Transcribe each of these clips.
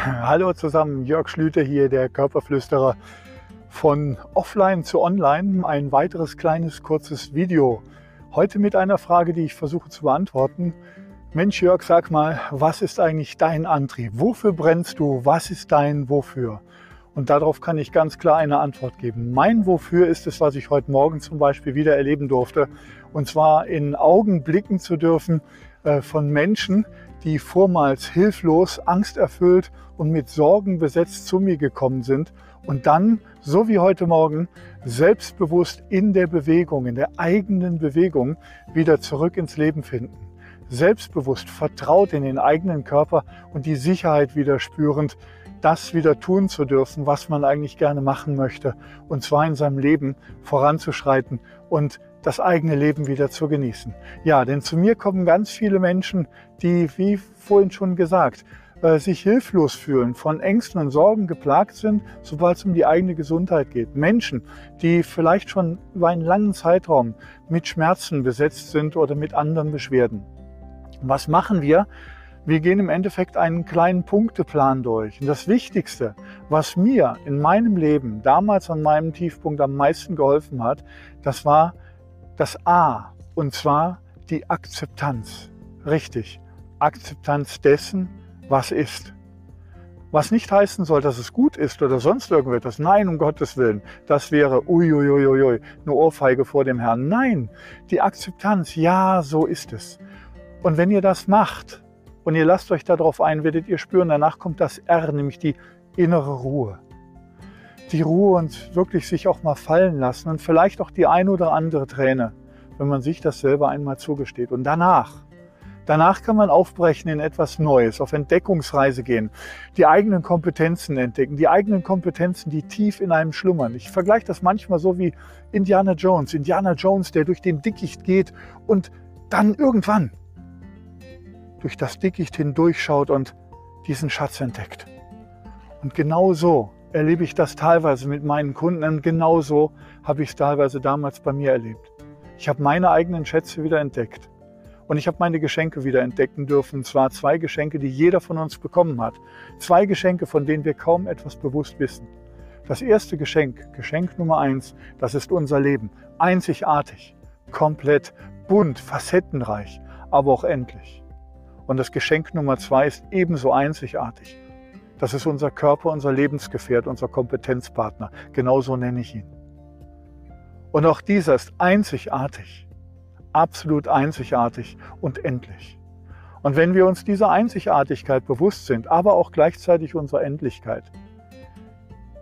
Hallo zusammen, Jörg Schlüter hier, der Körperflüsterer von Offline zu Online. Ein weiteres kleines kurzes Video. Heute mit einer Frage, die ich versuche zu beantworten. Mensch Jörg, sag mal, was ist eigentlich dein Antrieb? Wofür brennst du? Was ist dein Wofür? Und darauf kann ich ganz klar eine Antwort geben. Mein Wofür ist es, was ich heute Morgen zum Beispiel wieder erleben durfte. Und zwar in Augen blicken zu dürfen äh, von Menschen, die vormals hilflos, angsterfüllt und mit Sorgen besetzt zu mir gekommen sind und dann, so wie heute Morgen, selbstbewusst in der Bewegung, in der eigenen Bewegung wieder zurück ins Leben finden. Selbstbewusst, vertraut in den eigenen Körper und die Sicherheit wieder spürend, das wieder tun zu dürfen, was man eigentlich gerne machen möchte, und zwar in seinem Leben voranzuschreiten und das eigene Leben wieder zu genießen. Ja, denn zu mir kommen ganz viele Menschen, die, wie vorhin schon gesagt, äh, sich hilflos fühlen, von Ängsten und Sorgen geplagt sind, sobald es um die eigene Gesundheit geht. Menschen, die vielleicht schon über einen langen Zeitraum mit Schmerzen besetzt sind oder mit anderen Beschwerden. Was machen wir? Wir gehen im Endeffekt einen kleinen Punkteplan durch. Und das Wichtigste, was mir in meinem Leben damals an meinem Tiefpunkt am meisten geholfen hat, das war das A. Und zwar die Akzeptanz. Richtig. Akzeptanz dessen, was ist. Was nicht heißen soll, dass es gut ist oder sonst irgendetwas. Nein, um Gottes Willen. Das wäre uiuiuiui, eine Ohrfeige vor dem Herrn. Nein, die Akzeptanz, ja, so ist es. Und wenn ihr das macht, und ihr lasst euch darauf ein, werdet ihr spüren, danach kommt das R, nämlich die innere Ruhe. Die Ruhe und wirklich sich auch mal fallen lassen und vielleicht auch die ein oder andere Träne, wenn man sich das selber einmal zugesteht. Und danach, danach kann man aufbrechen in etwas Neues, auf Entdeckungsreise gehen, die eigenen Kompetenzen entdecken, die eigenen Kompetenzen, die tief in einem schlummern. Ich vergleiche das manchmal so wie Indiana Jones. Indiana Jones, der durch den Dickicht geht und dann irgendwann durch das Dickicht hindurchschaut und diesen Schatz entdeckt. Und genau so erlebe ich das teilweise mit meinen Kunden und genau so habe ich es teilweise damals bei mir erlebt. Ich habe meine eigenen Schätze wieder entdeckt. Und ich habe meine Geschenke wieder entdecken dürfen. Und zwar zwei Geschenke, die jeder von uns bekommen hat. Zwei Geschenke, von denen wir kaum etwas bewusst wissen. Das erste Geschenk, Geschenk Nummer eins, das ist unser Leben. Einzigartig, komplett bunt, facettenreich, aber auch endlich. Und das Geschenk Nummer zwei ist ebenso einzigartig. Das ist unser Körper, unser Lebensgefährt, unser Kompetenzpartner. Genauso nenne ich ihn. Und auch dieser ist einzigartig, absolut einzigartig und endlich. Und wenn wir uns dieser Einzigartigkeit bewusst sind, aber auch gleichzeitig unserer Endlichkeit,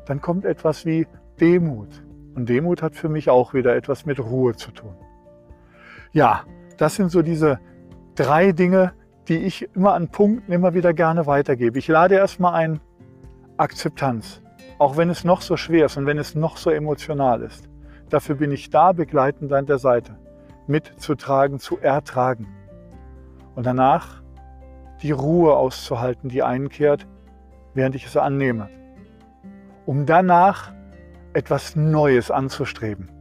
dann kommt etwas wie Demut. Und Demut hat für mich auch wieder etwas mit Ruhe zu tun. Ja, das sind so diese drei Dinge, die ich immer an Punkten immer wieder gerne weitergebe. Ich lade erstmal ein Akzeptanz, auch wenn es noch so schwer ist und wenn es noch so emotional ist. Dafür bin ich da, begleitend an der Seite, mitzutragen, zu ertragen. Und danach die Ruhe auszuhalten, die einkehrt, während ich es annehme. Um danach etwas Neues anzustreben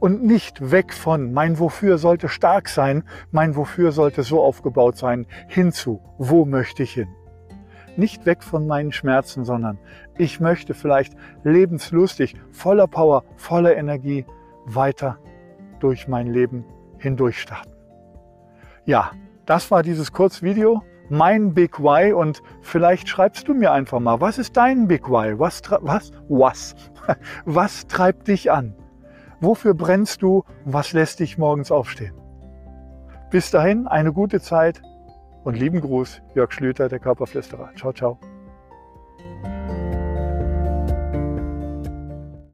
und nicht weg von mein Wofür sollte stark sein, mein Wofür sollte so aufgebaut sein, hinzu, wo möchte ich hin? Nicht weg von meinen Schmerzen, sondern ich möchte vielleicht lebenslustig, voller Power, voller Energie weiter durch mein Leben hindurch starten. Ja, das war dieses Kurzvideo, mein Big Why und vielleicht schreibst du mir einfach mal, was ist dein Big Why? Was, was, was, was treibt dich an? Wofür brennst du was lässt dich morgens aufstehen? Bis dahin eine gute Zeit und lieben Gruß, Jörg Schlüter, der Körperflüsterer. Ciao, ciao.